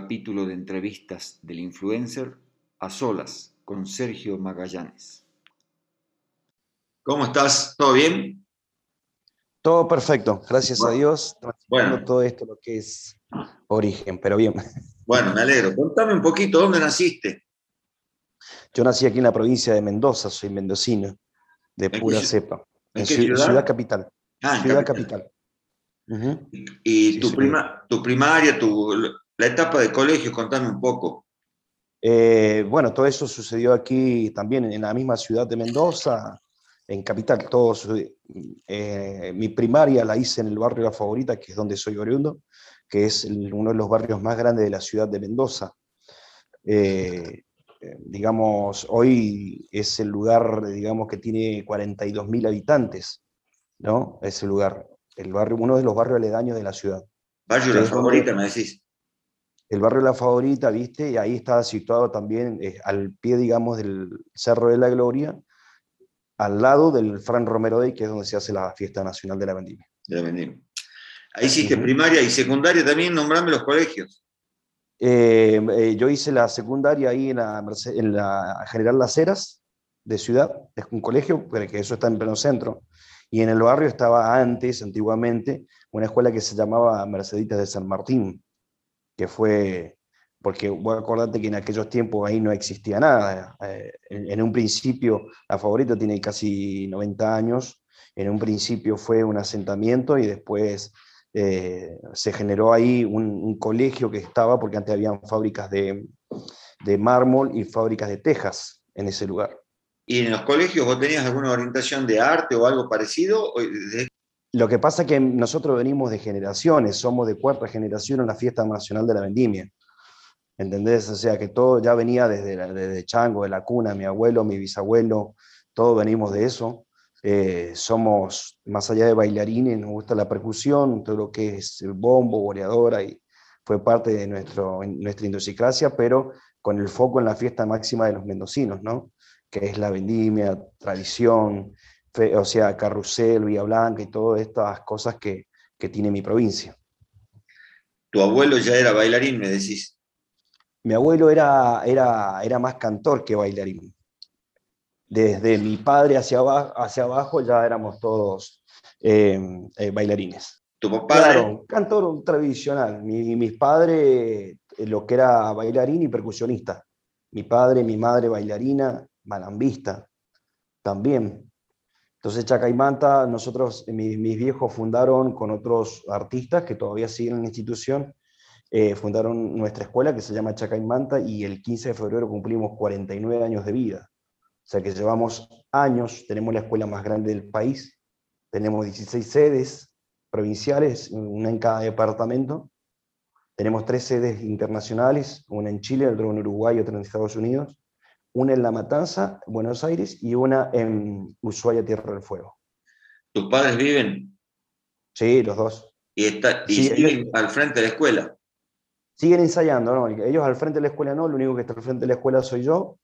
capítulo de entrevistas del influencer a solas con Sergio Magallanes. ¿Cómo estás? ¿Todo bien? Todo perfecto, gracias a Dios. Bueno. todo esto lo que es origen, pero bien. Bueno, me alegro. Contame un poquito, ¿dónde naciste? Yo nací aquí en la provincia de Mendoza, soy mendocino, de pura cepa. ¿En, ciudad? ciudad? capital. Ah, ciudad capital. ¿Y tu, prima, tu primaria, tu, la etapa de colegio, contame un poco. Eh, bueno, todo eso sucedió aquí también en la misma ciudad de Mendoza, en Capital. Todos, eh, mi primaria la hice en el barrio La Favorita, que es donde soy oriundo, que es uno de los barrios más grandes de la ciudad de Mendoza. Eh, digamos, hoy es el lugar, digamos, que tiene 42.000 habitantes, ¿no? Ese lugar, el barrio, uno de los barrios aledaños de la ciudad. Barrio La Favorita, me decís el barrio La Favorita, ¿viste? Y ahí está situado también eh, al pie, digamos, del Cerro de la Gloria, al lado del Fran Romero Day, que es donde se hace la fiesta nacional de la vendimia. De la vendimia. Ahí hiciste primaria y secundaria también, nombrame los colegios. Eh, eh, yo hice la secundaria ahí en la, en la General Las Heras, de Ciudad, es un colegio, pero que eso está en pleno centro. Y en el barrio estaba antes, antiguamente, una escuela que se llamaba Merceditas de San Martín, que fue, porque voy a que en aquellos tiempos ahí no existía nada. Eh, en, un principio, la favorita tiene casi 90 años, en un principio fue un asentamiento y después eh, se generó ahí un, colegio que estaba, porque antes habían fábricas de, de mármol y fábricas de tejas en ese lugar. ¿Y en los colegios vos tenías alguna orientación de arte o algo parecido? Lo que pasa es que nosotros venimos de generaciones, somos de cuarta generación en la fiesta nacional de la vendimia. ¿Entendés? O sea que todo ya venía desde, desde Chango, de la cuna, mi abuelo, mi bisabuelo, todos venimos de eso. Eh, somos, más allá de bailarines, nos gusta la percusión, todo lo que es bombo, boleadora, y fue parte de nuestro, nuestra idiosincrasia, pero con el foco en la fiesta máxima de los mendocinos, ¿no? que es la vendimia, tradición, o sea, Carrusel, Villa Blanca y todas estas cosas que, que tiene mi provincia. ¿Tu abuelo ya era bailarín, me decís? Mi abuelo era, era, era más cantor que bailarín. Desde mi padre hacia abajo, hacia abajo ya éramos todos eh, eh, bailarines. ¿Tu papá? Claro, cantor tradicional. Mi, mis padres, eh, lo que era bailarín y percusionista. Mi padre, mi madre bailarina, malambista también. Entonces Chacaimanta, nosotros, mis, viejos fundaron con otros artistas que todavía siguen en la institución, eh, fundaron nuestra escuela que se llama Chacaimanta y el 15 de febrero cumplimos 49 años de vida. O sea que llevamos años, tenemos la escuela más grande del país, tenemos 16 sedes provinciales, una en cada departamento, tenemos tres sedes internacionales, una en Chile, otra en Uruguay otra en Estados Unidos, una en La Matanza, Buenos Aires, y una en Ushuaia, Tierra del Fuego. ¿Tus padres viven? Sí, los dos. ¿Y, está, siguen al frente de la escuela? Siguen ensayando, ¿no? Ellos al frente de la escuela no, lo único que está al frente de la escuela soy yo,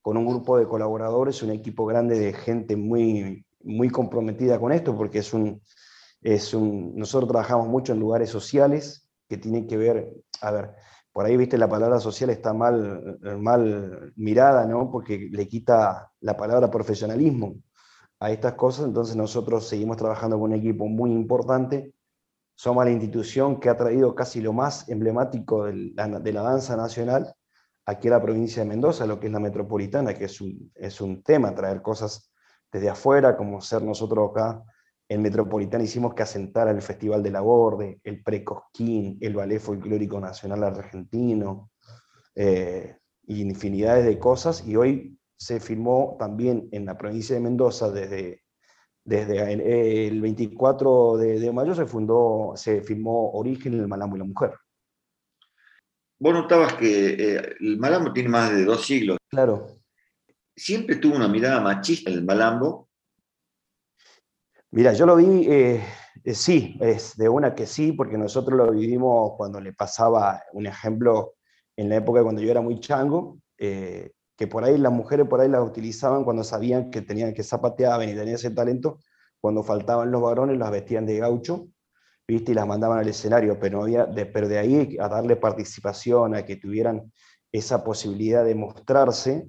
con un grupo de colaboradores, un equipo grande de gente muy, muy comprometida con esto, porque es un, es un, nosotros trabajamos mucho en lugares sociales que tienen que ver, a ver, por ahí, viste, la palabra social está mal, mal mirada, ¿no? Porque le quita la palabra profesionalismo a estas cosas, entonces nosotros seguimos trabajando con un equipo muy importante. Somos la institución que ha traído casi lo más emblemático de la, danza nacional aquí a la provincia de Mendoza, lo que es la metropolitana, que es un, es un tema, traer cosas desde afuera, como ser nosotros acá en Metropolitana hicimos que asentara el Festival de la Borde, el Precosquín, el Ballet Folclórico Nacional Argentino, eh, infinidades de cosas. Y hoy se firmó también en la provincia de Mendoza desde, desde el 24 de, mayo se fundó, se firmó Origen el Malambo y la Mujer. Vos notabas que eh, el Malambo tiene más de dos siglos. Claro. Siempre tuvo una mirada machista el Malambo, Mira, yo lo vi, eh, eh, sí, es de una que sí, porque nosotros lo vivimos cuando le pasaba, un ejemplo, en la época cuando yo era muy chango, eh, que por ahí las mujeres por ahí las utilizaban cuando sabían que tenían que zapateaban y tenían ese talento, cuando faltaban los varones las vestían de gaucho ¿viste? Y las mandaban al escenario, pero, había, de, pero de ahí a darle participación, a que tuvieran esa posibilidad de mostrarse,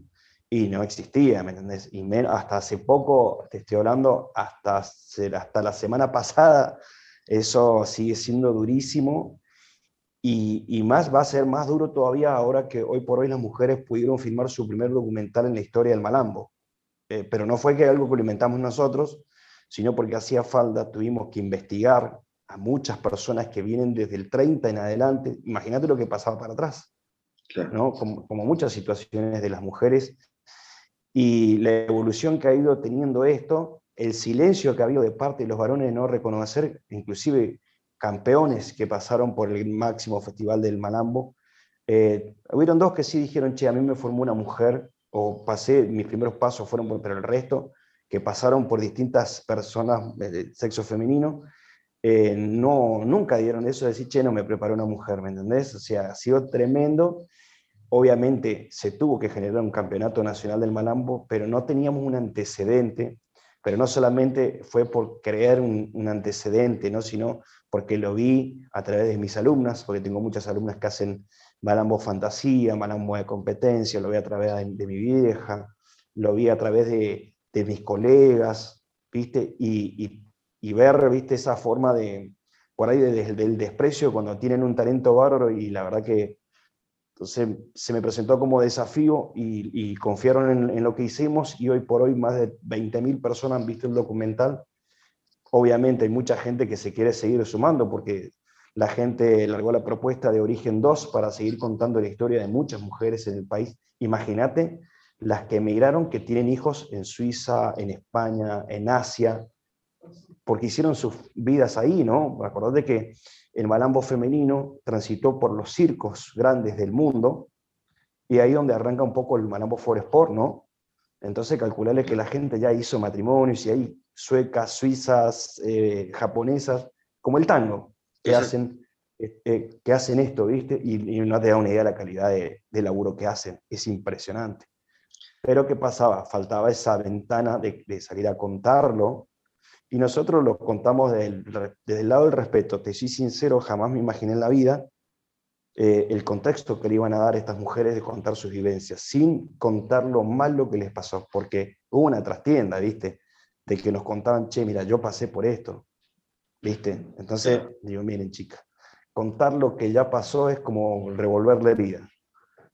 y no existía, ¿me entendés? Y hasta hace poco, te estoy hablando, hasta, hasta la semana pasada, eso sigue siendo durísimo, y, y, más va a ser más duro todavía ahora que hoy por hoy las mujeres pudieron filmar su primer documental en la historia del Malambo. Eh, pero no fue que algo que lo inventamos nosotros, sino porque hacía falta, tuvimos que investigar a muchas personas que vienen desde el 30 en adelante. Imagínate lo que pasaba para atrás, ¿no? como, como muchas situaciones de las mujeres. Y la evolución que ha ido teniendo esto, el silencio que ha habido de parte de los varones de no reconocer, inclusive campeones que pasaron por el máximo festival del Malambo, eh, hubieron dos que sí dijeron, che, a mí me formó una mujer, o pasé, mis primeros pasos fueron por, el resto, que pasaron por distintas personas de sexo femenino, eh, no, nunca dieron eso de decir, che, no me preparó una mujer, ¿me entendés? O sea, ha sido tremendo. Obviamente se tuvo que generar un campeonato nacional del Malambo, pero no teníamos un antecedente, pero no solamente fue por crear un, antecedente, ¿no? sino porque lo vi a través de mis alumnas, porque tengo muchas alumnas que hacen malambo fantasía, malambo de competencia, lo vi a través de, mi vieja, lo vi a través de, mis colegas, ¿viste? Y, ver, ¿viste? Esa forma de, por ahí, del desprecio cuando tienen un talento bárbaro y la verdad que entonces, se me presentó como desafío y, confiaron en, lo que hicimos y hoy por hoy más de 20.000 personas han visto el documental Obviamente hay mucha gente que se quiere seguir sumando porque la gente largó la propuesta de Origen 2 para seguir contando la historia de muchas mujeres en el país. Imagínate las que emigraron, que tienen hijos en Suiza, en España, en Asia, porque hicieron sus vidas ahí, ¿no? Acordate que el malambo femenino transitó por los circos grandes del mundo y ahí donde arranca un poco el malambo for sport, ¿no? Entonces calcularle que la gente ya hizo matrimonios y ahí suecas, suizas, eh, japonesas, como el tango, que, hacen, eh, que hacen esto, ¿viste? Y, no te da una idea de la calidad de, laburo que hacen, es impresionante. Pero ¿qué pasaba? Faltaba esa ventana de, salir a contarlo, y nosotros lo contamos desde el, lado del respeto. Te soy sincero, jamás me imaginé en la vida eh, el contexto que le iban a dar a estas mujeres de contar sus vivencias, sin contar lo malo que les pasó, porque hubo una trastienda, ¿viste? de que nos contaban, che, mira, yo pasé por esto, ¿viste? Entonces, digo, miren, chicas, contar lo que ya pasó es como revolver la herida.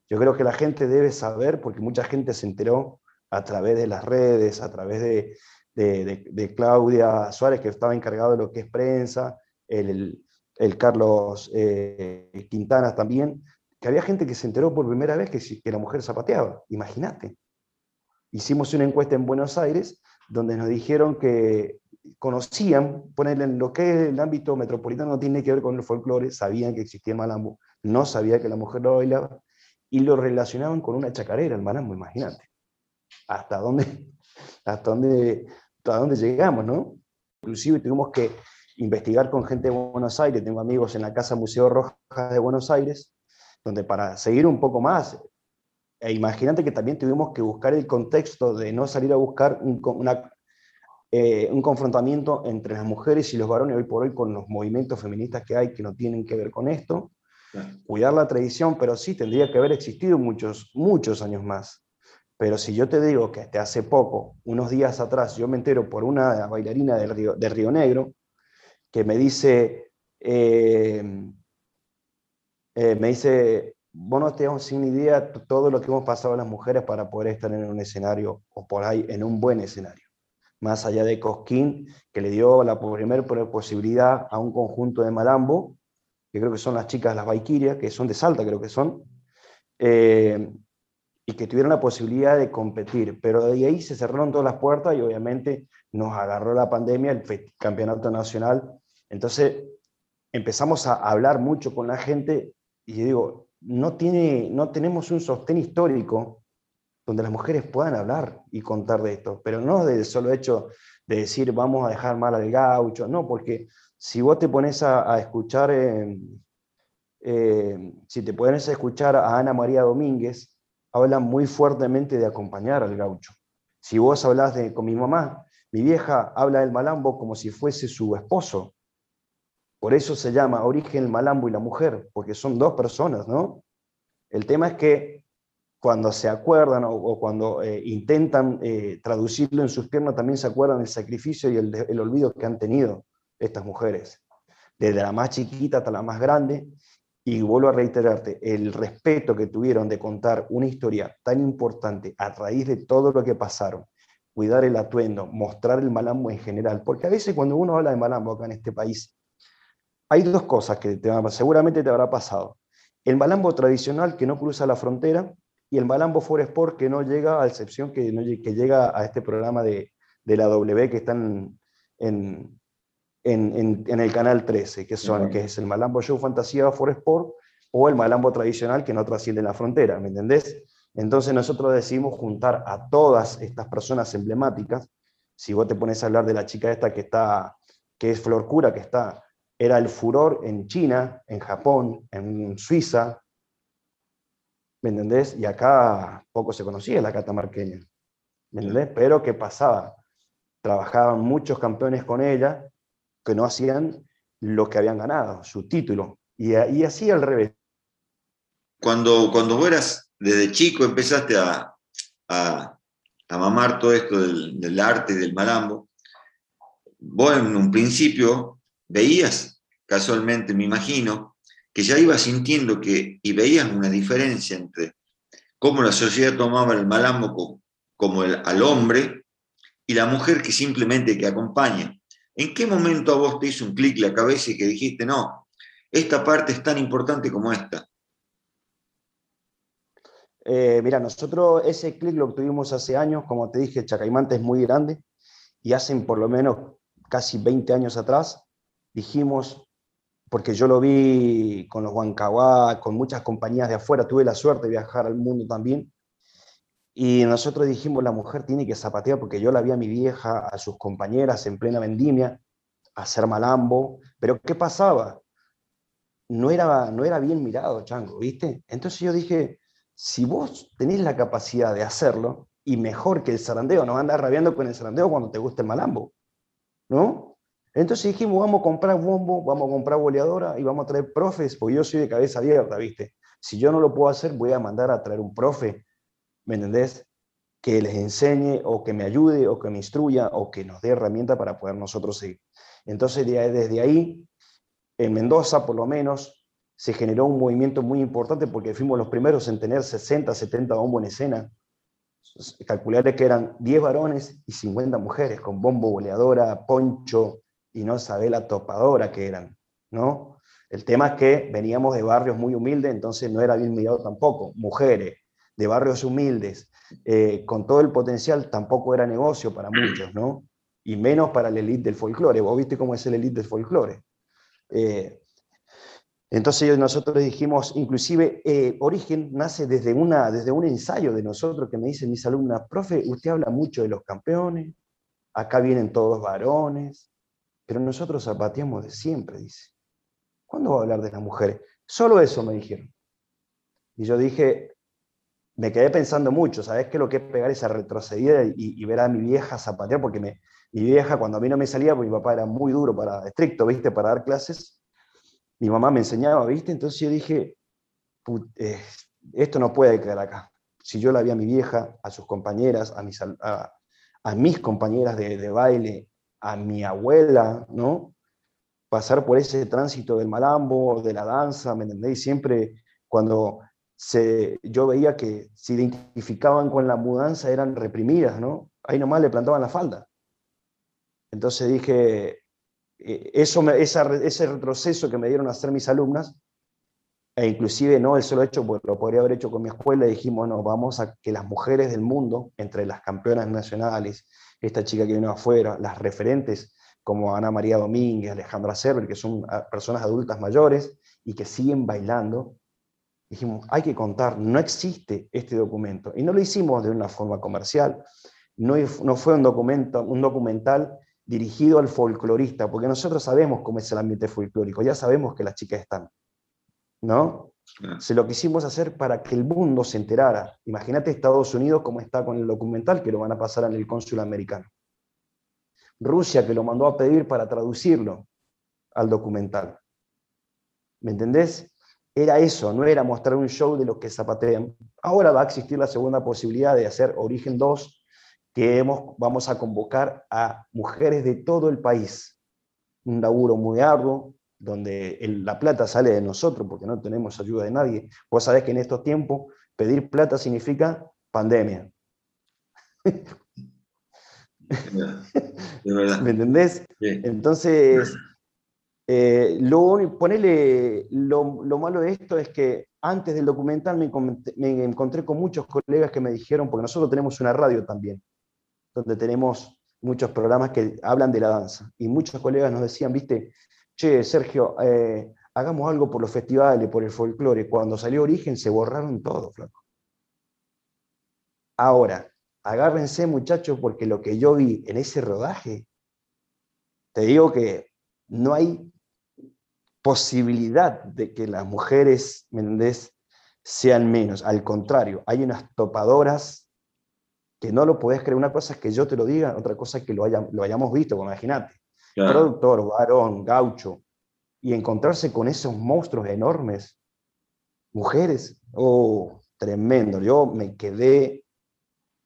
Yo creo que la gente debe saber, porque mucha gente se enteró a través de las redes, a través de, de, Claudia Suárez, que estaba encargado de lo que es prensa, el, el Carlos eh, Quintana también, que había gente que se enteró por primera vez que, que la mujer zapateaba, imagínate. Hicimos una encuesta en Buenos Aires donde nos dijeron que conocían, ponerle en lo que es el ámbito metropolitano no tiene que ver con el folclore, sabían que existía malambo, no sabía que la mujer lo bailaba, y lo relacionaban con una chacarera, el malambo, imagínate. ¿Hasta dónde, hasta dónde, hasta dónde llegamos, no? Inclusive tuvimos que investigar con gente de Buenos Aires, tengo amigos en la Casa Museo Rojas de Buenos Aires, donde para seguir un poco más, e imagínate que también tuvimos que buscar el contexto de no salir a buscar un, eh, un confrontamiento entre las mujeres y los varones hoy por hoy con los movimientos feministas que hay que no tienen que ver con esto. Cuidar la tradición, pero sí tendría que haber existido muchos, muchos años más. Pero si yo te digo que hace poco, unos días atrás, yo me entero por una bailarina del Río, de Río Negro que me dice, eh, eh, me dice, vos no tenemos sin idea todo lo que hemos pasado las mujeres para poder estar en un escenario o por ahí en un buen escenario. Más allá de Cosquín, que le dio la primera posibilidad a un conjunto de Malambo, que creo que son las chicas las Valkyrias, que son de Salta, creo que son, eh, y que tuvieron la posibilidad de competir. Pero de ahí se cerraron todas las puertas y obviamente nos agarró la pandemia, el campeonato nacional. Entonces empezamos a hablar mucho con la gente y digo, no, tiene, no tenemos un sostén histórico donde las mujeres puedan hablar y contar de esto, pero no del solo hecho de decir vamos a dejar mal al gaucho, no, porque si vos te pones a, escuchar, eh, eh, si te pones a escuchar a Ana María Domínguez, habla muy fuertemente de acompañar al gaucho. Si vos hablas de, con mi mamá, mi vieja habla del malambo como si fuese su esposo, Por eso se llama origen el malambo y la mujer, porque son dos personas, ¿no? El tema es que cuando se acuerdan o, cuando eh, intentan eh, traducirlo en sus piernas, también se acuerdan del sacrificio y el, olvido que han tenido estas mujeres, desde la más chiquita hasta la más grande. Y vuelvo a reiterarte, el respeto que tuvieron de contar una historia tan importante a raíz de todo lo que pasaron, cuidar el atuendo, mostrar el malambo en general, porque a veces cuando uno habla de malambo acá en este país, hay dos cosas que te, seguramente te habrá pasado. El malambo tradicional que no cruza la frontera y el Malambo For Sport que no llega, a excepción que, que llega a este programa de, la W que están en, en, el canal 13, que, son, que es el Malambo Show Fantasía For Sport o el Malambo tradicional que no trasciende la frontera, ¿me entendés? Entonces nosotros decidimos juntar a todas estas personas emblemáticas. Si vos te pones a hablar de la chica esta que está, que es Flor Cura, que está, era el furor en China, en Japón, en Suiza, ¿me entendés? Y acá poco se conocía la catamarqueña, ¿me entendés? Pero ¿qué pasaba? Trabajaban muchos campeones con ella que no hacían lo que habían ganado, su título, y, así al revés. Cuando, cuando vos eras desde chico, empezaste a, a, mamar todo esto del, arte y del malambo, vos en un principio veías, casualmente me imagino, que ya iba sintiendo que, y veías una diferencia entre cómo la sociedad tomaba el malambo como el, al hombre y la mujer que simplemente que acompaña. ¿En qué momento a vos te hizo un clic la cabeza y que dijiste, no, esta parte es tan importante como esta? Eh, mira, nosotros ese clic lo obtuvimos hace años, como te dije, Chacaimante es muy grande, y hacen por lo menos casi 20 años atrás dijimos, porque yo lo vi con los Huancahuá, con muchas compañías de afuera, tuve la suerte de viajar al mundo también, y nosotros dijimos, la mujer tiene que zapatear, porque yo la vi a mi vieja, a sus compañeras en plena vendimia, hacer malambo, pero ¿qué pasaba? No era, no era bien mirado, Chango, ¿viste? Entonces yo dije, si vos tenés la capacidad de hacerlo, y mejor que el zarandeo, no andas rabiando con el zarandeo cuando te gusta el malambo, ¿no? Entonces dijimos, vamos a comprar bombo, vamos a comprar boleadora y vamos a traer profes, porque yo soy de cabeza abierta, ¿viste? Si yo no lo puedo hacer, voy a mandar a traer un profe, ¿me entendés? Que les enseñe o que me ayude o que me instruya o que nos dé herramienta para poder nosotros seguir. Entonces desde ahí, en Mendoza por lo menos, se generó un movimiento muy importante porque fuimos los primeros en tener 60, 70 bombos en escena. Calcularé que eran 10 varones y 50 mujeres, con bombo, boleadora, poncho, y no sabe la topadora que eran, ¿no? El tema es que veníamos de barrios muy humildes, entonces no era bien mirado tampoco. Mujeres de barrios humildes, eh, con todo el potencial, tampoco era negocio para muchos, ¿no? Y menos para la élite del folclore. Vos viste cómo es el élite del folclore. Eh, entonces nosotros dijimos, inclusive, eh, Origen nace desde, una, desde un ensayo de nosotros que me dicen mis alumnas, profe, usted habla mucho de los campeones, acá vienen todos varones, pero nosotros zapateamos de siempre, dice. ¿Cuándo va a hablar de las mujeres? Solo eso me dijeron. Y yo dije, me quedé pensando mucho, ¿sabes qué? Lo que es pegar esa retrocedida y, ver a mi vieja zapatear, porque mi vieja cuando a mí no me salía, porque mi papá era muy duro, para, estricto, ¿viste? Para dar clases, mi mamá me enseñaba, ¿viste? Entonces yo dije, eh, esto no puede quedar acá. Si yo la vi a mi vieja, a sus compañeras, a mis, a, mis compañeras de, de baile, a mi abuela, ¿no? Pasar por ese tránsito del malambo, de la danza, ¿me entendéis? Siempre cuando se, yo veía que se identificaban con la mudanza eran reprimidas, ¿no? Ahí nomás le plantaban la falda. Entonces dije, eh, eso ese retroceso que me dieron a hacer mis alumnas, e inclusive no el solo hecho, porque lo podría haber hecho con mi escuela, dijimos, no, vamos a que las mujeres del mundo, entre las campeonas nacionales esta chica que vino afuera, las referentes como Ana María Domínguez, Alejandra Server, que son ah, personas adultas mayores y que siguen bailando, dijimos, hay que contar, no existe este documento. Y no lo hicimos de una forma comercial, no, no fue un, documento, un documental dirigido al folclorista, porque nosotros sabemos cómo es el ambiente folclórico, ya sabemos que las chicas están, ¿no? Se lo quisimos hacer para que el mundo se enterara. Imagínate Estados Unidos como está con el documental que lo van a pasar en el cónsul americano. Rusia que lo mandó a pedir para traducirlo al documental. ¿Me entendés? Era eso, no era mostrar un show de los que zapatean. Ahora va a existir la segunda posibilidad de hacer Origen 2, que hemos, vamos a convocar a mujeres de todo el país. Un laburo muy arduo, donde la plata sale de nosotros porque no tenemos ayuda de nadie. Vos sabés que en estos tiempos pedir plata significa pandemia. ¿Me entendés? Entonces, eh, lo, ponele, lo, lo, malo de esto es que antes del documental me, me, encontré con muchos colegas que me dijeron, porque nosotros tenemos una radio también, donde tenemos muchos programas que hablan de la danza, y muchos colegas nos decían, viste, che, Sergio, eh, hagamos algo por los festivales, por el folclore. Cuando salió Origen se borraron todo, flaco. Ahora, agárrense muchachos, porque lo que yo vi en ese rodaje, te digo que no hay posibilidad de que las mujeres, ¿me sean menos. Al contrario, hay unas topadoras que no lo podés creer. Una cosa es que yo te lo diga, otra cosa es que lo, lo hayamos visto, imagínate productor, varón, gaucho, y encontrarse con esos monstruos enormes, mujeres, oh, tremendo. Yo me quedé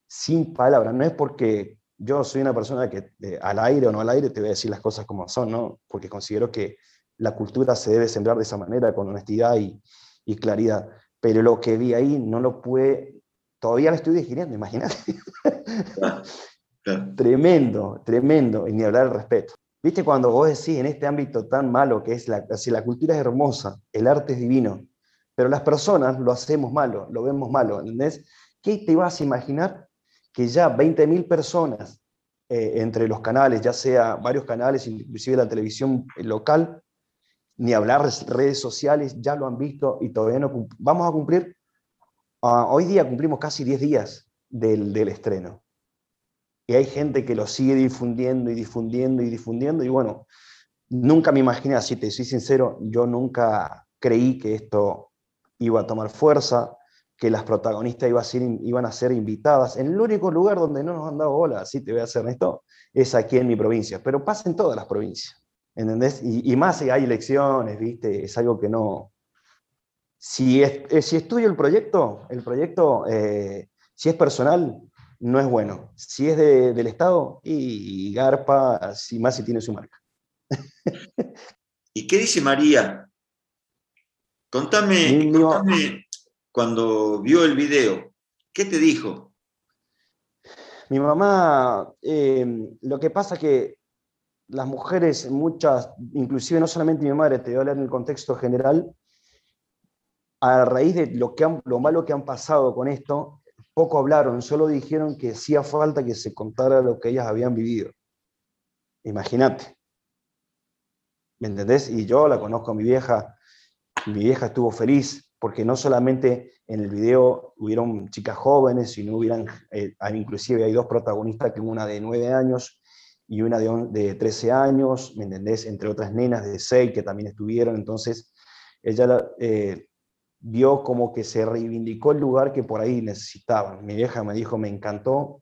sin palabras, no es porque yo soy una persona que al aire o no al aire te voy a decir las cosas como son, ¿no? Porque considero que la cultura se debe sembrar de esa manera, con honestidad y, y claridad. Pero lo que vi ahí no lo pude, todavía lo estoy digiriendo, imagínate. Tremendo, tremendo, y ni hablar al respeto. ¿Viste cuando vos decís en este ámbito tan malo que es la, si la cultura es hermosa, el arte es divino, pero las personas lo hacemos malo, lo vemos malo, ¿entendés? ¿Qué te vas a imaginar que ya 20.000 personas eh, entre los canales, ya sea varios canales, inclusive la televisión local, ni hablar de redes sociales, ya lo han visto y todavía no vamos a cumplir, ah, hoy día cumplimos casi 10 días del, del estreno y hay gente que lo sigue difundiendo y difundiendo y difundiendo, y bueno, nunca me imaginé, si te soy sincero, yo nunca creí que esto iba a tomar fuerza, que las protagonistas iban a ser, iban a ser invitadas. En el único lugar donde no nos han dado bola, así te voy a hacer esto, es aquí en mi provincia, pero pasa en todas las provincias, ¿entendés? Y, más si hay elecciones, ¿viste? Es algo que no... Si, es, eh, si estudio el proyecto, el proyecto, eh, si es personal, no es bueno. Si es del Estado, y garpa, si más si tiene su marca. ¿Y qué dice María? Contame, cuando vio el video, ¿qué te dijo? Mi mamá, eh, lo que pasa que las mujeres, muchas, inclusive no solamente mi madre, te voy a hablar en el contexto general, a raíz de lo, que lo malo que han pasado con esto, poco hablaron, solo dijeron que hacía falta que se contara lo que ellas habían vivido. Imagínate. ¿Me entendés? Y yo la conozco a mi vieja, mi vieja estuvo feliz porque no solamente en el video hubieron chicas jóvenes, sino hubieran, eh, inclusive hay dos protagonistas, que una de nueve años y una de, de 13 años, ¿me entendés? Entre otras nenas de seis que también estuvieron, entonces ella eh, vio como que se reivindicó el lugar que por ahí necesitaban. Mi vieja me dijo, me encantó,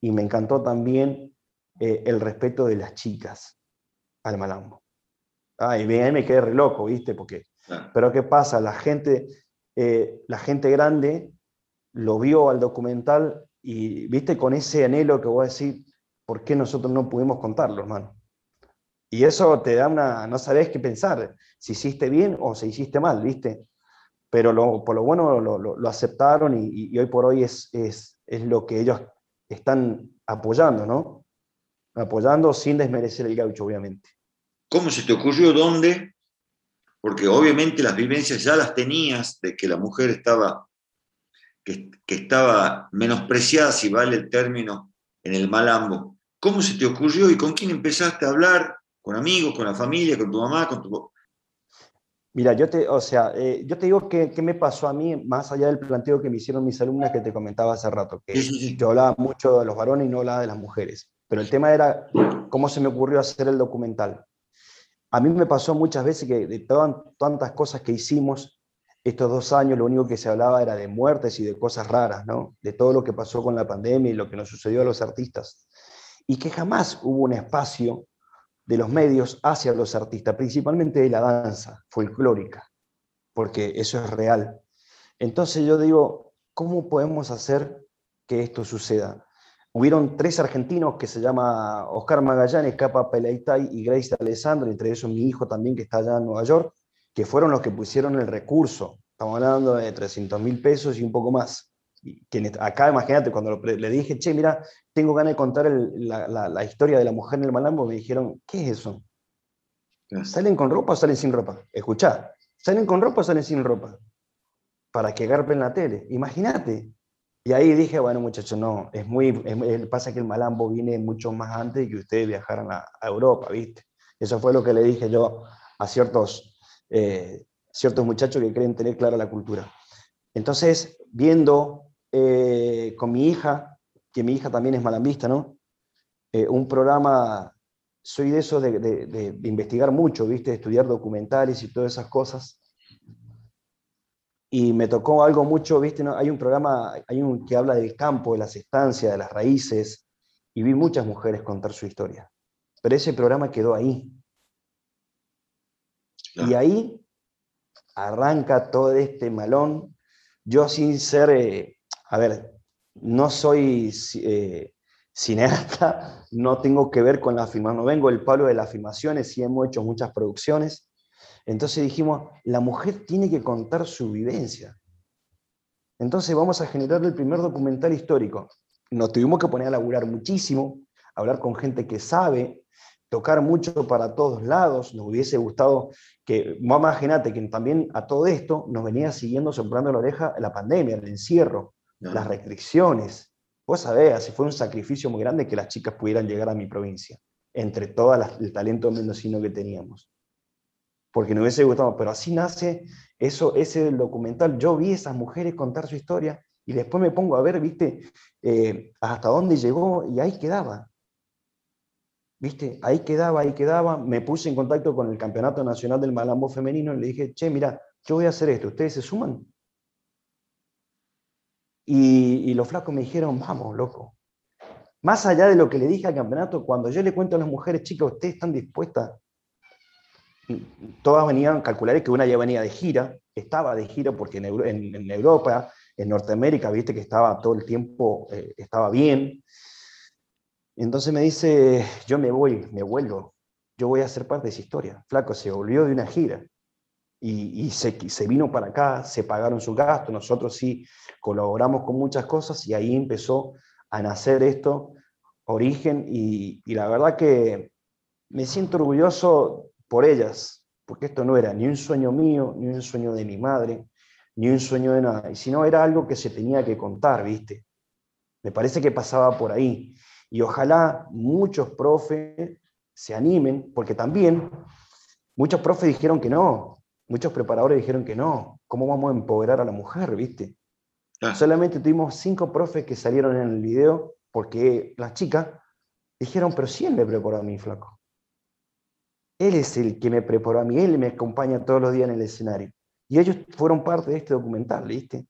y me encantó también eh, el respeto de las chicas al malambo. Ay, bien, me quedé re loco, ¿viste? Porque, pero ¿qué pasa? La gente, eh, la gente grande lo vio al documental y, ¿viste? Con ese anhelo que voy a decir, ¿por qué nosotros no pudimos contarlo, hermano? Y eso te da una, no sabes qué pensar, si hiciste bien o si hiciste mal, ¿viste? pero por lo bueno lo, aceptaron y, hoy por hoy es, es, lo que ellos están apoyando, ¿no? Apoyando sin desmerecer el gaucho, obviamente. ¿Cómo se te ocurrió? ¿Dónde? Porque obviamente las vivencias ya las tenías de que la mujer estaba, que, que estaba menospreciada, si vale el término, en el malambo. ¿Cómo se te ocurrió y con quién empezaste a hablar? ¿Con amigos, con la familia, con tu mamá, con tu, Mira, yo te, o sea, eh, yo te digo que, qué me pasó a mí, más allá del planteo que me hicieron mis alumnas que te comentaba hace rato, que yo hablaba mucho de los varones y no hablaba de las mujeres, pero el tema era cómo se me ocurrió hacer el documental. A mí me pasó muchas veces que de todas, tantas cosas que hicimos estos dos años, lo único que se hablaba era de muertes y de cosas raras, ¿no? De todo lo que pasó con la pandemia y lo que nos sucedió a los artistas. Y que jamás hubo un espacio de los medios hacia los artistas, principalmente de la danza folclórica, porque eso es real. Entonces yo digo, ¿cómo podemos hacer que esto suceda? Hubieron tres argentinos que se llama Oscar Magallanes, Capa Peleitay y Grace Alessandro, entre ellos mi hijo también que está allá en Nueva York, que fueron los que pusieron el recurso. Estamos hablando de 300 mil pesos y un poco más. Que acá, imagínate, cuando le dije, che, mira, tengo ganas de contar la, historia de la mujer en el malambo, me dijeron, ¿qué es eso? ¿Salen con ropa o salen sin ropa? Escuchá, ¿salen con ropa o salen sin ropa? Para que garpen la tele. Imagínate, y ahí dije, bueno, muchachos, no, es muy, pasa que el Malambo viene mucho más antes de que ustedes viajaran a, Europa, ¿viste? Eso fue lo que le dije yo a ciertos, eh, ciertos muchachos que creen tener clara la cultura. Entonces, viendo eh, con mi hija, que mi hija también es malambista, ¿no? Eh, un programa, soy de eso de, de, investigar mucho, ¿viste? De estudiar documentales y todas esas cosas y me tocó algo mucho, viste, ¿no? hay un programa hay un que habla del campo, de las estancias, de las raíces, y vi muchas mujeres contar su historia. Pero ese programa quedó ahí. Y ahí arranca todo este malón. Yo sin ser, eh, a ver, no soy eh, cineasta, no tengo que ver con la afirmación, no vengo del palo de las afirmaciones, sí hemos hecho muchas producciones, entonces dijimos, la mujer tiene que contar su vivencia. Entonces vamos a generar el primer documental histórico. Nos tuvimos que poner a laburar muchísimo, hablar con gente que sabe, tocar mucho para todos lados. Nos hubiese gustado que, imagínate que también a todo esto nos venía siguiendo soplando la oreja la pandemia, el encierro, las restricciones. Vos sabés, así fue un sacrificio muy grande que las chicas pudieran llegar a mi provincia, entre todo el talento mendocino que teníamos porque no hubiese gustado, pero así nace eso, ese documental. Yo vi esas mujeres contar su historia y después me pongo a ver, viste, eh, hasta dónde llegó y ahí quedaba. ¿Viste? Ahí quedaba, ahí quedaba. Me puse en contacto con el Campeonato Nacional del Malambo Femenino y le dije, che, mira, yo voy a hacer esto, ¿ustedes se suman? Y, los flacos me dijeron, vamos, loco. Más allá de lo que le dije al campeonato, cuando yo le cuento a las mujeres, chicas, ¿ustedes están dispuestas todas venían, calcular que una ya venía de gira, estaba de gira porque en, Europa, en Norteamérica, viste que estaba todo el tiempo, eh, estaba bien. Entonces me dice, yo me voy, me vuelvo, yo voy a ser parte de esa historia. Flaco se volvió de una gira y, se, vino para acá, se pagaron su gasto, nosotros sí colaboramos con muchas cosas y ahí empezó a nacer esto, origen, y, y la verdad que me siento orgulloso por ellas, porque esto no era ni un sueño mío, ni un sueño de mi madre, ni un sueño de nada, sino era algo que se tenía que contar, ¿viste? Me parece que pasaba por ahí. Y ojalá muchos profes se animen, porque también muchos profes dijeron que no, muchos preparadores dijeron que no, ¿cómo vamos a empoderar a la mujer, viste? Solamente tuvimos cinco profes que salieron en el video porque las chicas dijeron, pero ¿quién me preparó a mí, flaco? Él es el que me preparó a mí, él me acompaña todos los días en el escenario. Y ellos fueron parte de este documental, ¿viste?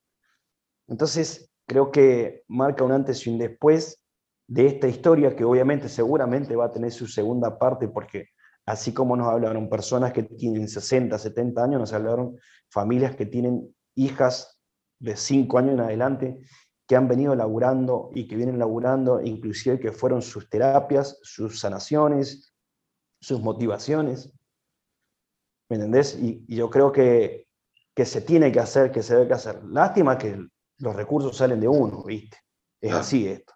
Entonces, creo que marca un antes y un después de esta historia, que obviamente seguramente va a tener su segunda parte, porque así como nos hablaron personas que tienen 60, 70 años, nos hablaron familias que tienen hijas de 5 años en adelante, que han venido laburando y que vienen laburando, inclusive que fueron sus terapias, sus sanaciones, sus motivaciones. ¿Me entendés? Y, yo creo que, que, se tiene que hacer, que se debe hacer. Lástima que los recursos salen de uno, ¿viste? Es así esto.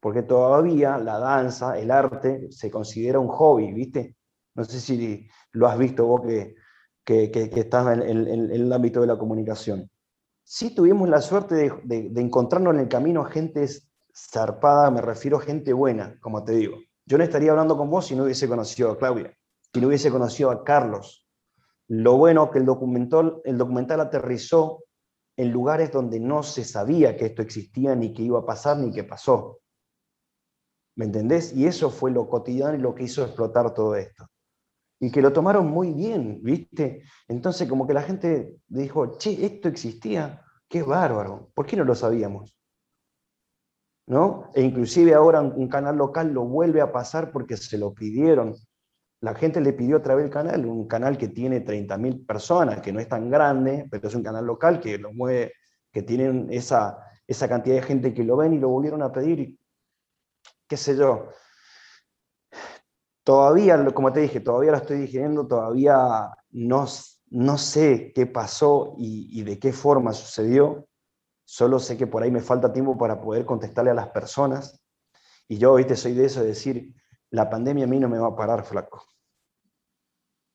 Porque todavía la danza, el arte, se considera un hobby, ¿viste? No sé si lo has visto vos que, que, estás en, el ámbito de la comunicación. Sí tuvimos la suerte de encontrarnos en el camino a gente zarpada, me refiero a gente buena, como te digo yo no estaría hablando con vos si no hubiese conocido a Claudia, si no hubiese conocido a Carlos. Lo bueno que el documental, el documental aterrizó en lugares donde no se sabía que esto existía, ni que iba a pasar, ni que pasó. ¿Me entendés? Y eso fue lo cotidiano y lo que hizo explotar todo esto. Y que lo tomaron muy bien, ¿viste? Entonces como que la gente dijo, che, esto existía, qué bárbaro, ¿por qué no lo sabíamos? ¿no? E inclusive ahora un canal local lo vuelve a pasar porque se lo pidieron. la gente le pidió a través del canal, un canal que tiene 30.000 personas, que no es tan grande, pero es un canal local que lo mueve, que tienen esa, esa cantidad de gente que lo ven y lo volvieron a pedir, qué sé yo. Todavía, como te dije, todavía lo estoy digiriendo, todavía no, no sé qué pasó y, de qué forma sucedió, solo sé que por ahí me falta tiempo para poder contestarle a las personas, y yo, viste, soy de eso, de decir, la pandemia a mí no me va a parar, flaco.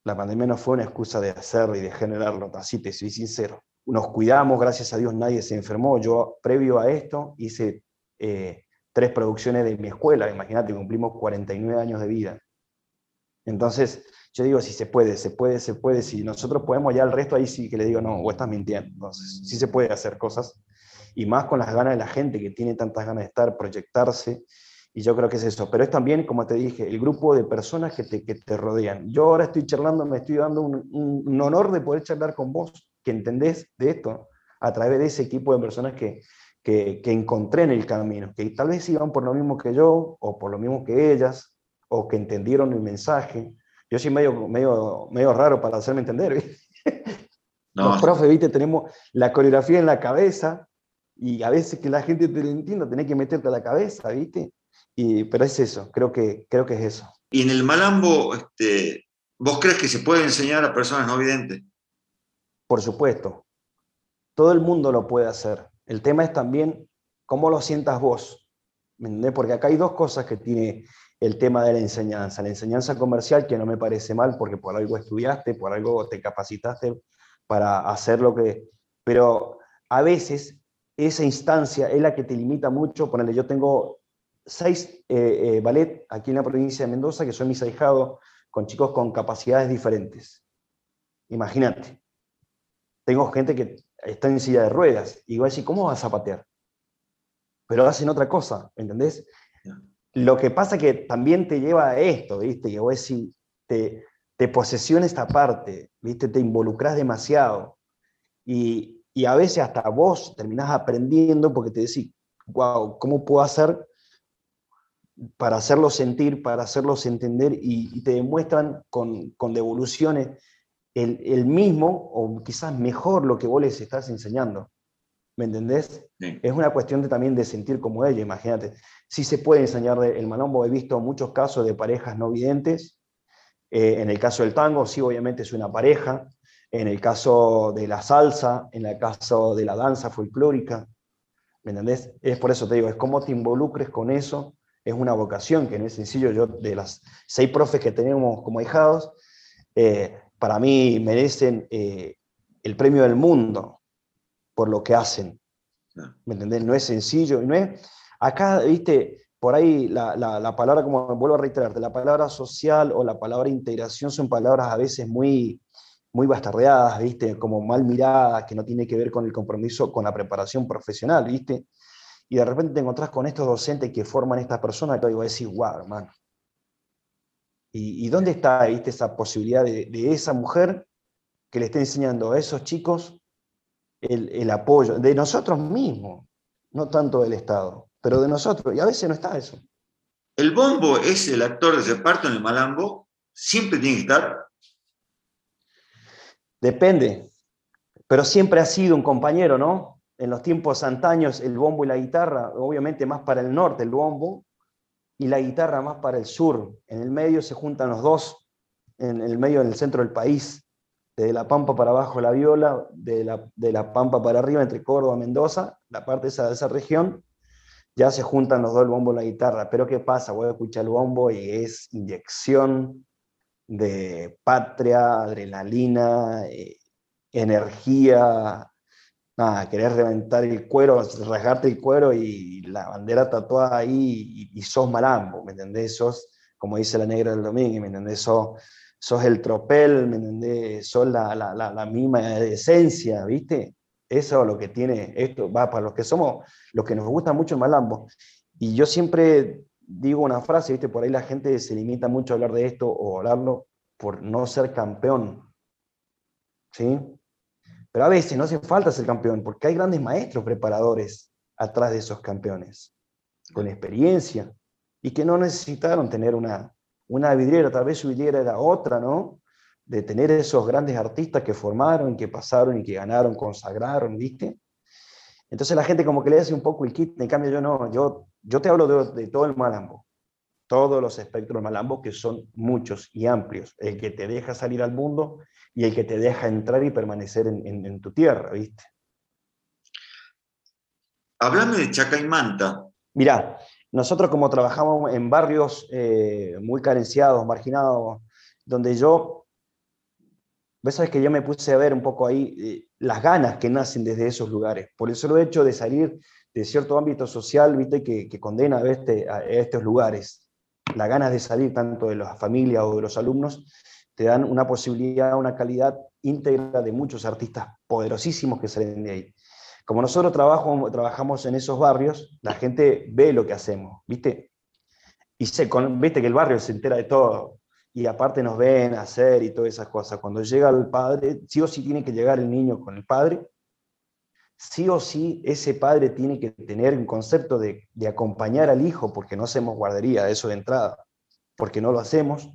La pandemia no fue una excusa de hacerlo y de generarlo, así te soy sincero. Nos cuidamos, gracias a Dios nadie se enfermó. Yo, previo a esto, hice eh, tres producciones de mi escuela. Imagínate, cumplimos 49 años de vida. Entonces, yo digo, si se puede, se puede, se puede. Si nosotros podemos, ya el resto ahí sí que le digo, no, o estás mintiendo. Entonces, sí se puede hacer cosas. Y más con las ganas de la gente que tiene tantas ganas de estar, proyectarse y yo creo que es eso. Pero es también, como te dije, el grupo de personas que te, que te rodean. Yo ahora estoy charlando, me estoy dando un, un, honor de poder charlar con vos, que entendés de esto, a través de ese equipo de personas que, que, que, encontré en el camino, que tal vez iban por lo mismo que yo, o por lo mismo que ellas, o que entendieron el mensaje. Yo soy medio, medio, medio raro para hacerme entender. No. Los profes, viste, tenemos la coreografía en la cabeza, y a veces que la gente te lo entienda, tenés que meterte a la cabeza, ¿viste? pero es eso, creo que, creo que es eso. Y en el malambo, este, ¿vos crees que se puede enseñar a personas no videntes? Por supuesto. Todo el mundo lo puede hacer. El tema es también cómo lo sientas vos. ¿Me Porque acá hay dos cosas que tiene el tema de la enseñanza. La enseñanza comercial, que no me parece mal, porque por algo estudiaste, por algo te capacitaste para hacer lo que... Pero a veces esa instancia es la que te limita mucho. Ponele, yo tengo seis eh, eh, ballet aquí en la provincia de Mendoza, que son mis ahijados, con chicos con capacidades diferentes. Imagínate. Tengo gente que está en silla de ruedas y voy a decir, ¿cómo vas a patear? Pero hacen otra cosa, ¿entendés? Lo que pasa que también te lleva a esto, ¿viste? Que vos decís, te, te posesiona esta parte, ¿viste? Te involucras demasiado. Y, y a veces hasta vos terminás aprendiendo porque te decís, wow, ¿cómo puedo hacer para hacerlos sentir, para hacerlos entender y, te demuestran con, con devoluciones el, mismo o quizás mejor lo que vos les estás enseñando. ¿Me entendés? Es una cuestión de, también de sentir como ella, imagínate. Sí se puede enseñar el malombo, he visto muchos casos de parejas no videntes. Eh, en el caso del tango, sí, obviamente es una pareja. En el caso de la salsa, en el caso de la danza folclórica, ¿me entendés? Es por eso te digo, es cómo te involucres con eso es una vocación que no es sencillo. Yo, de las seis profes que tenemos como hijados, eh, para mí merecen eh, el premio del mundo por lo que hacen. ¿Me entendés? No es sencillo. No es, acá, viste, por ahí la, la, palabra, como vuelvo a reiterarte, la palabra social o la palabra integración son palabras a veces muy, muy bastardeadas, ¿viste? Como mal miradas, que no tiene que ver con el compromiso, con la preparación profesional, ¿viste? y de repente te encontrás con estos docentes que forman estas personas que hoy vas a decir, wow, hermano. ¿Y, dónde está ¿viste, esa posibilidad de, esa mujer que le esté enseñando a esos chicos el, el, apoyo de nosotros mismos, no tanto del Estado, pero de nosotros? Y a veces no está eso. El bombo es el actor de reparto en el malambo, siempre tiene que estar. Depende, pero siempre ha sido un compañero, ¿no? en los tiempos antaños el bombo y la guitarra, obviamente más para el norte el bombo y la guitarra más para el sur. En el medio se juntan los dos, en el medio, en el centro del país, de la Pampa para abajo la viola, de la, de la Pampa para arriba entre Córdoba y Mendoza, la parte esa de esa región, ya se juntan los dos el bombo y la guitarra. Pero ¿qué pasa? Voy a escuchar el bombo y es inyección de patria, adrenalina, eh, energía, nada, querés reventar el cuero, rasgarte el cuero y la bandera tatuada ahí y, sos malambo, ¿me entendés? Sos, como dice la negra del domingo, ¿me entendés? Sos, sos el tropel, ¿me entendés? Sos la, la, la, misma esencia, ¿viste? Eso es lo que tiene esto, va, para los que somos, los que nos gusta mucho el malambo. Y yo siempre digo una frase, ¿viste? Por ahí la gente se limita mucho a hablar de esto o hablarlo por no ser campeón, ¿sí? Pero a veces no hace falta ser campeón, porque hay grandes maestros preparadores atrás de esos campeones, con experiencia, y que no necesitaron tener una, una vidriera, tal vez su vidriera era otra, ¿no? De tener esos grandes artistas que formaron, que pasaron y que ganaron, consagraron, ¿viste? Entonces la gente como que le hace un poco el kit, en cambio yo no, yo, yo te hablo de, de todo el malambo, todos los espectros del malambo que son muchos y amplios, el que te deja salir al mundo y el que te deja entrar y permanecer en, en, en tu tierra, ¿viste? Háblame de Chacaimanta. Mirá, nosotros como trabajamos en barrios eh, muy carenciados, marginados, donde yo, ves sabes que yo me puse a ver un poco ahí eh, las ganas que nacen desde esos lugares. Por eso lo he hecho de salir de cierto ámbito social, viste, que, condena a, a estos lugares. Las ganas de salir tanto de las familias o de los alumnos te dan una posibilidad, una calidad íntegra de muchos artistas poderosísimos que salen de ahí. Como nosotros trabajamos en esos barrios, la gente ve lo que hacemos, ¿viste? Y se, con, viste que el barrio se entera de todo. Y aparte nos ven hacer y todas esas cosas. Cuando llega el padre, sí o sí tiene que llegar el niño con el padre. Sí o sí ese padre tiene que tener un concepto de, de acompañar al hijo, porque no hacemos guardería, de eso de entrada, porque no lo hacemos.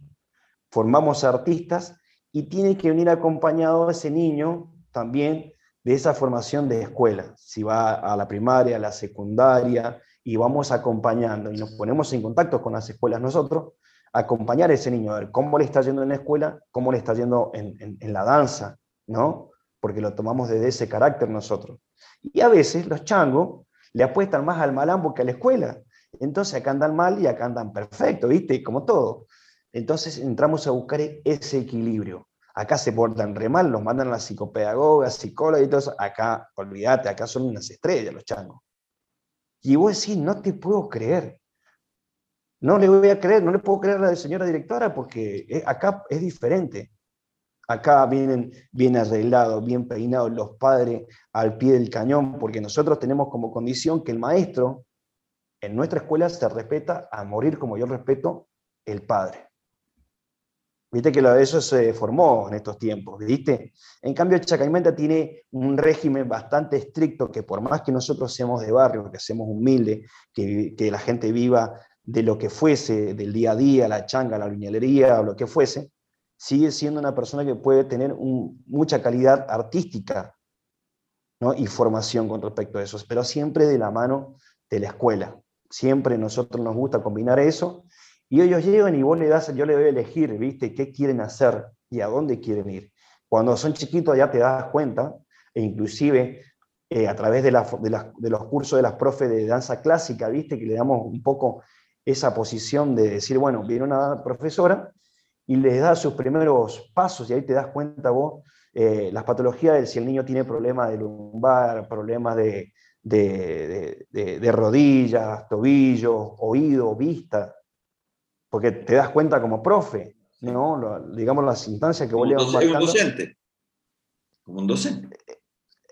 Formamos artistas y tiene que venir acompañado ese niño también de esa formación de escuela, si va a la primaria, a la secundaria, y vamos acompañando y nos ponemos en contacto con las escuelas nosotros, acompañar a ese niño, a ver cómo le está yendo en la escuela, cómo le está yendo en, en, la danza, ¿no? Porque lo tomamos desde ese carácter nosotros. Y a veces los changos le apuestan más al malambo que a la escuela. Entonces acá andan mal y acá andan perfecto, ¿viste? Como todo. Entonces entramos a buscar ese equilibrio. Acá se portan re mal, los mandan a las psicopedagogas, psicólogas y todo eso. Acá, olvídate, acá son unas estrellas los changos. Y vos decís, no te puedo creer. No le voy a creer, no le puedo creer a la señora directora porque acá es diferente. Acá vienen bien arreglados, bien peinados los padres al pie del cañón, porque nosotros tenemos como condición que el maestro en nuestra escuela se respeta a morir como yo respeto el padre. Viste que eso se formó en estos tiempos, ¿viste? En cambio, Chacaimenta tiene un régimen bastante estricto que por más que nosotros seamos de barrio, que seamos humildes, que, que la gente viva de lo que fuese, del día a día, la changa, la viñalería o lo que fuese, sigue siendo una persona que puede tener mucha calidad artística ¿no? y formación con respecto a eso, pero siempre de la mano de la escuela. Siempre nosotros nos gusta combinar eso y ellos llegan y vos le das, yo le doy a elegir, ¿viste? ¿Qué quieren hacer y a dónde quieren ir? Cuando son chiquitos ya te das cuenta, e inclusive eh, a través de, los cursos de las profes de danza clásica, ¿viste? Que le damos un poco esa posición de decir, bueno, viene una profesora y les da sus primeros pasos y ahí te das cuenta vos eh, las patologías de si el niño tiene problemas de lumbar, problemas de, de rodillas, tobillos, oído, vista, porque te das cuenta como profe, ¿no? Lo, digamos las instancias que vos le vas un docente. Como un docente.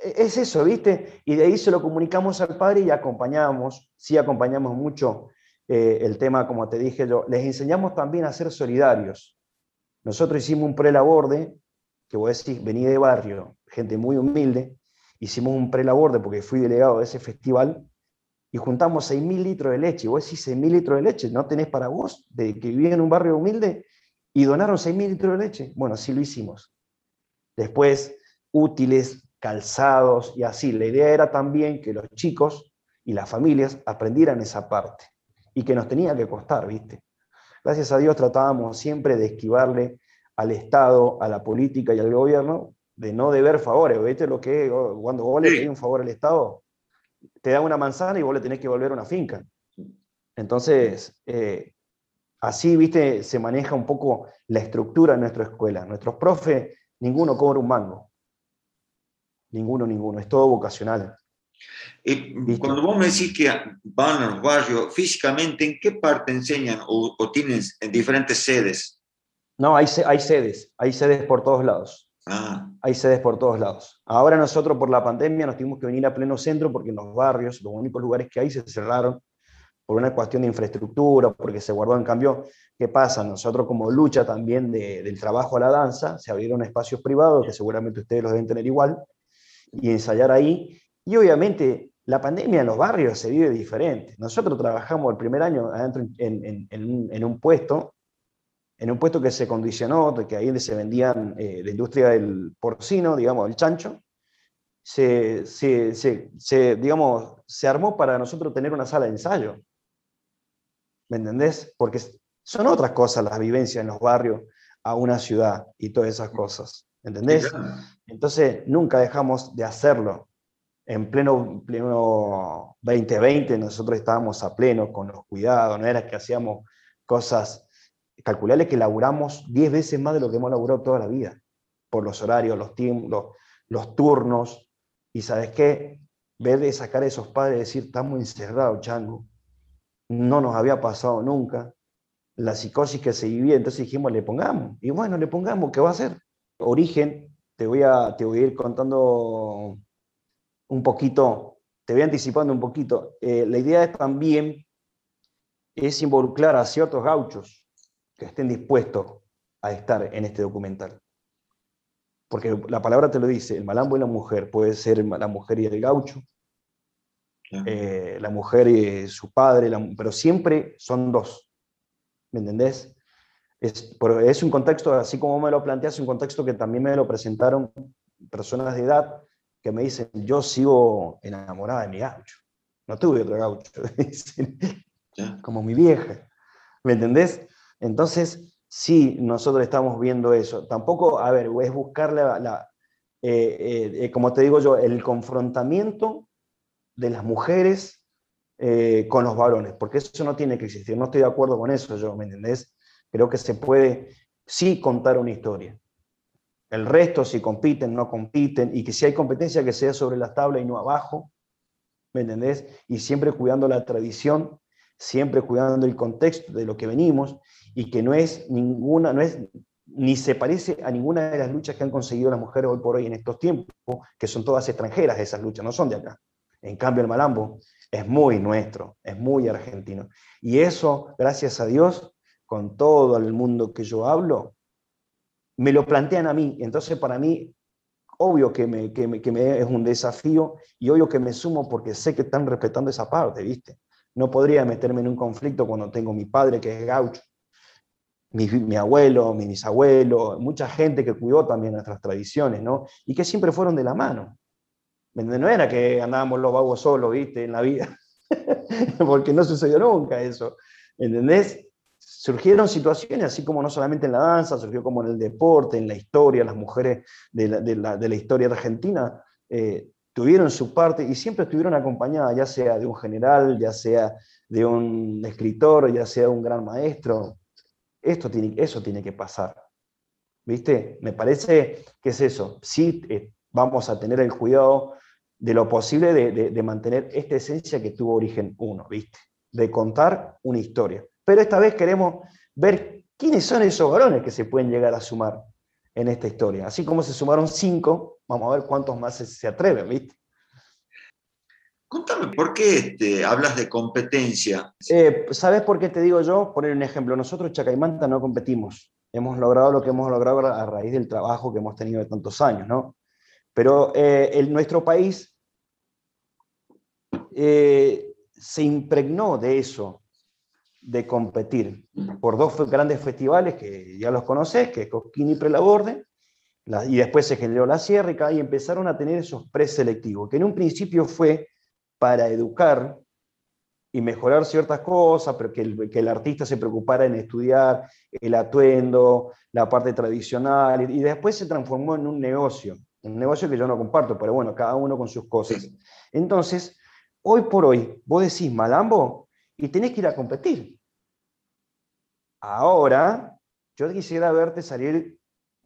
Es eso, ¿viste? Y de ahí se lo comunicamos al padre y acompañamos, sí acompañamos mucho eh, el tema, como te dije yo, les enseñamos también a ser solidarios. Nosotros hicimos un prelaborde, que vos decís, vení de barrio, gente muy humilde, hicimos un prelaborde porque fui delegado de ese festival, y juntamos 6.000 litros de leche. Y vos decís 6.000 litros de leche, ¿no tenés para vos de que vivís en un barrio humilde? Y donaron 6.000 litros de leche. Bueno, así lo hicimos. Después, útiles, calzados y así. La idea era también que los chicos y las familias aprendieran esa parte y que nos tenía que costar, ¿viste? Gracias a Dios tratábamos siempre de esquivarle al Estado, a la política y al gobierno, de no deber favores. ¿Viste lo que es? Cuando vos le pedís un favor al Estado, te da una manzana y vos le tenés que volver una finca. Entonces, eh, así, viste, se maneja un poco la estructura de nuestra escuela. Nuestros profes, ninguno cobra un mango. Ninguno, ninguno. Es todo vocacional. Y cuando vos me decís que van a los barrios, físicamente, ¿en qué parte enseñan o, o tienen en diferentes sedes? No, hay, hay sedes, hay sedes por todos lados. Ah. Hay sedes por todos lados. Ahora nosotros por la pandemia nos tuvimos que venir a pleno centro porque en los barrios, los únicos lugares que hay se cerraron por una cuestión de infraestructura, porque se guardó en cambio. ¿Qué pasa? Nosotros como lucha también de, del trabajo a la danza, se abrieron espacios privados, que seguramente ustedes los deben tener igual, y ensayar ahí. Y obviamente la pandemia en los barrios se vive diferente. Nosotros trabajamos el primer año adentro en un puesto en un puesto que se condicionó, que ahí se vendían eh, la industria del porcino, digamos, el chancho, se, se, digamos, se armó para nosotros tener una sala de ensayo. ¿Me entendés? Porque son otras cosas las vivencias en los barrios a una ciudad y todas esas cosas. ¿Entendés? Entonces, nunca dejamos de hacerlo. En pleno, pleno 2020 nosotros estábamos a pleno con los cuidados, no era que hacíamos cosas, calcularle que laburamos 10 veces más de lo que hemos laburado toda la vida, por los horarios, los, los, los turnos, y sabes qué, ver esa cara de esos padres y decir, estamos encerrados, chango, no nos había pasado nunca, la psicosis que se vivía, entonces dijimos, le pongamos, y bueno, le pongamos, ¿qué va a hacer? Origen, te voy a, te voy a ir contando un poquito, te voy anticipando un poquito. Eh, la idea es también es involucrar a ciertos gauchos que estén dispuestos a estar en este documental. Porque la palabra te lo dice, el malambo y la mujer, puede ser la mujer y el gaucho, eh, la mujer y su padre, pero siempre son dos. ¿Me entendés? Es, es un contexto, así como me lo planteas, un contexto que también me lo presentaron personas de edad que me dicen, yo sigo enamorada de mi gaucho. No tuve otro gaucho, como mi vieja. ¿Me entendés? Entonces, sí, nosotros estamos viendo eso. Tampoco, a ver, es buscar la, eh, eh, eh, como te digo yo, el confrontamiento de las mujeres con los varones, porque eso no tiene que existir. No estoy de acuerdo con eso, yo, ¿me entendés? Creo que se puede sí contar una historia. El resto, si compiten, no compiten, y que si hay competencia, que sea sobre la tabla y no abajo, ¿me entendés? Y siempre cuidando la tradición, siempre cuidando el contexto de lo que venimos, y que no es ninguna, no es ni se parece a ninguna de las luchas que han conseguido las mujeres hoy por hoy en estos tiempos, que son todas extranjeras esas luchas, no son de acá. En cambio, el malambo es muy nuestro, es muy argentino. Y eso, gracias a Dios, con todo el mundo que yo hablo, me lo plantean a mí. Entonces, para mí, obvio que, me, que, me, que me es un desafío y obvio que me sumo porque sé que están respetando esa parte, ¿viste? No podría meterme en un conflicto cuando tengo mi padre que es gaucho, mi, abuelo, mi bisabuelo, mucha gente que cuidó también nuestras tradiciones, ¿no? Y que siempre fueron de la mano. No era que andábamos los vagos solos, ¿viste? En la vida, porque no sucedió nunca eso, ¿entendés? Surgieron situaciones, así como no solamente en la danza, surgió como en el deporte, en la historia, las mujeres de la, historia argentina eh, tuvieron su parte y siempre estuvieron acompañadas, ya sea de un general, ya sea de un escritor, ya sea de un gran maestro, esto tiene, eso tiene que pasar. ¿Viste? Me parece que es eso. Sí eh, vamos a tener el cuidado de lo posible de, mantener esta esencia que tuvo origen uno, ¿viste? De contar una historia. Pero esta vez queremos ver quiénes son esos varones que se pueden llegar a sumar en esta historia. Así como se sumaron cinco, vamos a ver cuántos más se, atreven, ¿viste? Contame, ¿por qué este, hablas de competencia? Eh, ¿Sabes por qué te digo yo? Poner un ejemplo. Nosotros, Chacaimanta, no competimos. Hemos logrado lo que hemos logrado a raíz del trabajo que hemos tenido de tantos años, ¿no? Pero eh, nuestro país eh, se impregnó de eso, de competir, por dos grandes festivales que ya los conoces, que es Cosquín y Prelaborde, y después se generó la Sierra y empezaron a tener esos preselectivos, que en un principio fue para educar y mejorar ciertas cosas, pero que el, artista se preocupara en estudiar el atuendo, la parte tradicional, y, después se transformó en un negocio, un negocio que yo no comparto, pero bueno, cada uno con sus cosas. Entonces, hoy por hoy, vos decís Malambo y tenés que ir a competir. Ahora, yo quisiera verte salir,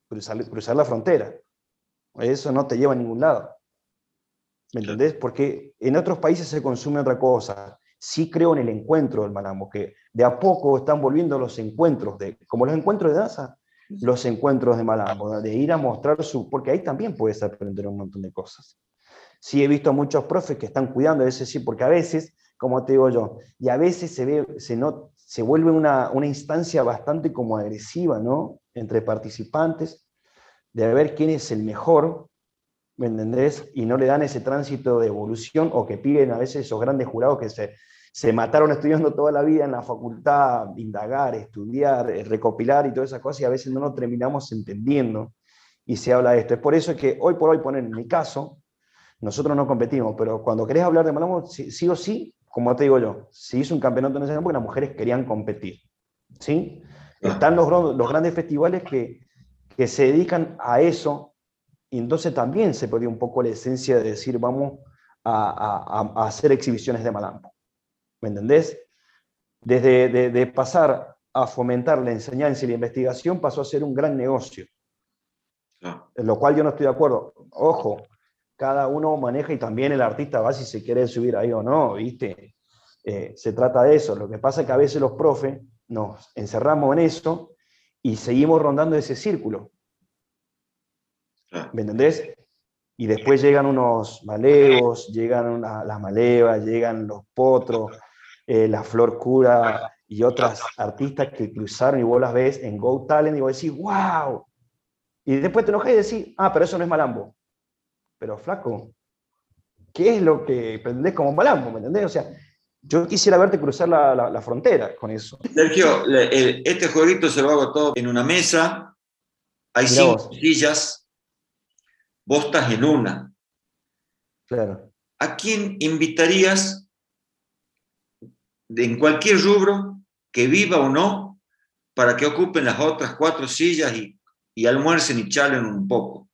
cruzar la frontera. Eso no te lleva a ningún lado. ¿Me entendés? Porque en otros países se consume otra cosa. Sí creo en el encuentro del malambo, que de a poco están volviendo los encuentros, de, como los encuentros de danza, los encuentros de malambo, de ir a mostrar su... Porque ahí también puedes aprender un montón de cosas. Sí he visto a muchos profes que están cuidando, ese sí, porque a veces, como te digo yo, y a veces se, ve, se, no, se vuelve una, una instancia bastante como agresiva, ¿no? Entre participantes, de ver quién es el mejor, ¿me entendés? Y no le dan ese tránsito de evolución o que piden a veces esos grandes jurados que se, se mataron estudiando toda la vida en la facultad, indagar, estudiar, eh, recopilar y todas esas cosas, y a veces no nos terminamos entendiendo y se habla de esto. Es por eso que hoy por hoy, poner en mi caso, nosotros no competimos, pero cuando querés hablar de Malambo, sí, o sí, como te digo yo, se hizo un campeonato nacional porque las mujeres querían competir. ¿sí? Están los, los grandes festivales que, que se dedican a eso, y entonces también se perdió un poco la esencia de decir, vamos a, a, hacer exhibiciones de Malambo. ¿Me entendés? Desde de, pasar a fomentar la enseñanza y la investigación pasó a ser un gran negocio. En lo cual yo no estoy de acuerdo. Ojo, cada uno maneja y también el artista va si se quiere subir ahí o no, ¿viste? Eh, se trata de eso. Lo que pasa es que a veces los profes nos encerramos en eso y seguimos rondando ese círculo. ¿Me entendés? Y después llegan unos malevos, llegan las malevas, llegan los potros, eh, la flor cura y otras artistas que cruzaron y vos las ves en Go Talent y vos decís, wow. Y después te enojas y decís, ah, pero eso no es malambo. Pero flaco, ¿qué es lo que pretendés como malambo? ¿Me entendés? O sea, yo quisiera verte cruzar la, frontera con eso. Sergio, este jueguito se lo hago todo en una mesa, hay cinco sillas, vos estás en una. Claro. ¿A quién invitarías en cualquier rubro, que viva o no, para que ocupen las otras cuatro sillas y, y almuercen y charlen un poco?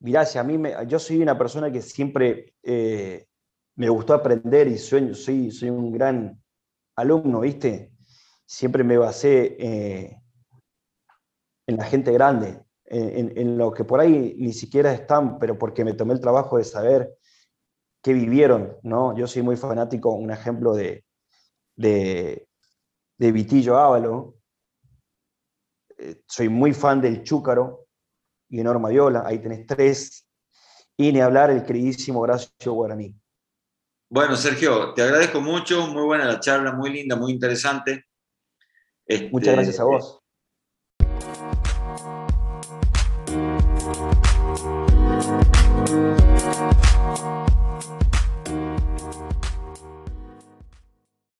Mirá, si a mí me, yo soy una persona que siempre eh, me gustó aprender y soy, soy, soy un gran alumno, ¿viste? Siempre me basé eh, en la gente grande, en, lo que por ahí ni siquiera están, pero porque me tomé el trabajo de saber qué vivieron, ¿no? Yo soy muy fanático, un ejemplo de, de, de Vitillo Ávalo, eh, soy muy fan del Chúcaro, y Norma Viola, ahí tenés tres, y ni hablar el queridísimo Horacio Guaraní. Bueno, Sergio, te agradezco mucho, muy buena la charla, muy linda, muy interesante. Muchas gracias a este, vos.